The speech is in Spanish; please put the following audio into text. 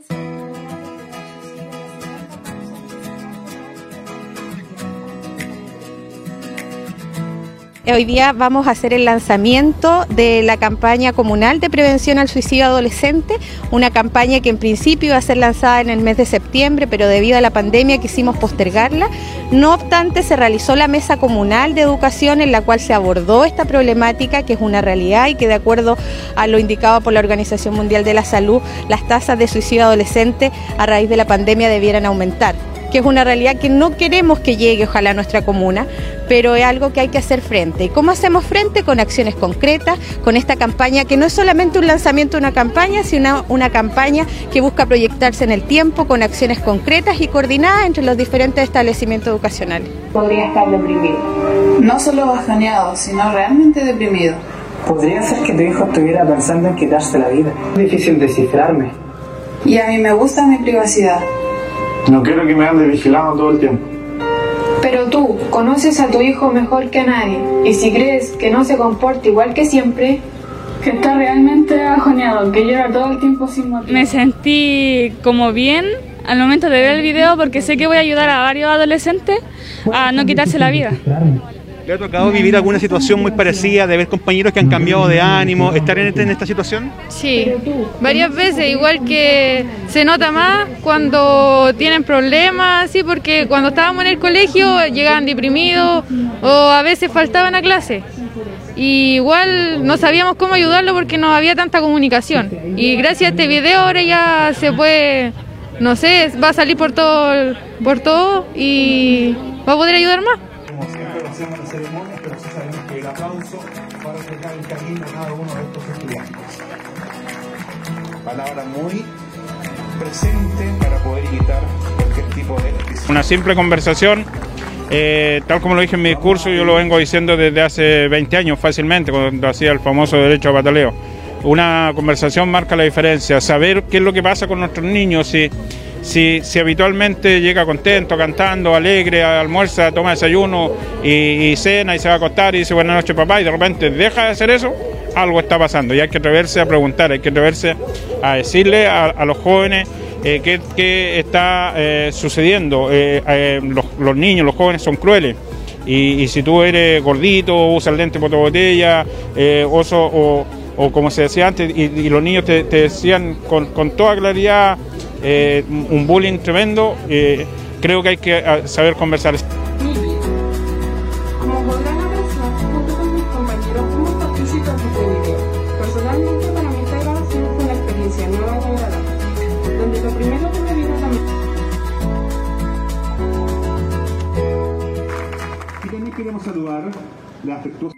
Thank you. Hoy día vamos a hacer el lanzamiento de la campaña comunal de prevención al suicidio adolescente, una campaña que en principio iba a ser lanzada en el mes de septiembre, pero debido a la pandemia quisimos postergarla. No obstante, se realizó la mesa comunal de educación en la cual se abordó esta problemática, que es una realidad y que de acuerdo a lo indicado por la Organización Mundial de la Salud, las tasas de suicidio adolescente a raíz de la pandemia debieran aumentar que es una realidad que no queremos que llegue ojalá a nuestra comuna, pero es algo que hay que hacer frente. ¿Y cómo hacemos frente? Con acciones concretas, con esta campaña que no es solamente un lanzamiento de una campaña, sino una, campaña que busca proyectarse en el tiempo con acciones concretas y coordinadas entre los diferentes establecimientos educacionales. Podría estar deprimido. No solo bajoneado, sino realmente deprimido. Podría ser que tu hijo estuviera pensando en quitarse la vida. Es difícil descifrarme. Y a mí me gusta mi privacidad. No quiero que me ande vigilando todo el tiempo. Pero tú conoces a tu hijo mejor que a nadie y si crees que no se comporta igual que siempre, que está realmente ajoneado, que llora todo el tiempo sin motivo. Me sentí como bien al momento de ver el video porque sé que voy a ayudar a varios adolescentes a no quitarse la vida. ¿Le ha tocado vivir alguna situación muy parecida, de ver compañeros que han cambiado de ánimo, estar en, esta situación? Sí, varias veces, igual que se nota más cuando tienen problemas, sí, porque cuando estábamos en el colegio llegaban deprimidos o a veces faltaban a clase. Y igual no sabíamos cómo ayudarlo porque no había tanta comunicación. Y gracias a este video ahora ya se puede, no sé, va a salir por todo, por todo y va a poder ayudar más hacemos la ceremonia, pero sí sabemos que el aplauso va a el cariño a cada uno de estos estudiantes. Palabra muy presente para poder evitar cualquier tipo de... Una simple conversación eh, tal como lo dije en mi discurso, yo lo vengo diciendo desde hace 20 años fácilmente, cuando hacía el famoso derecho a pataleo. Una conversación marca la diferencia, saber qué es lo que pasa con nuestros niños, si si, si habitualmente llega contento, cantando, alegre, almuerza, toma desayuno y, cena y se va a acostar y dice buenas noches papá y de repente deja de hacer eso, algo está pasando y hay que atreverse a preguntar, hay que atreverse a decirle a, los jóvenes eh, qué, está eh, sucediendo. Eh, los, niños, los jóvenes son crueles. Y, si tú eres gordito, usas lente por oso, o, o, como se decía antes, y, los niños te, decían con, con toda claridad eh, un bullying tremendo. Eh, creo que hay que ah, saber conversar. Como podrán apreciar, junto con mis compañeros este video. Personalmente, para mí esta grabación fue una experiencia nueva y agradable, donde lo primero que me vino a la mente... Y también queremos saludar la afectuosa...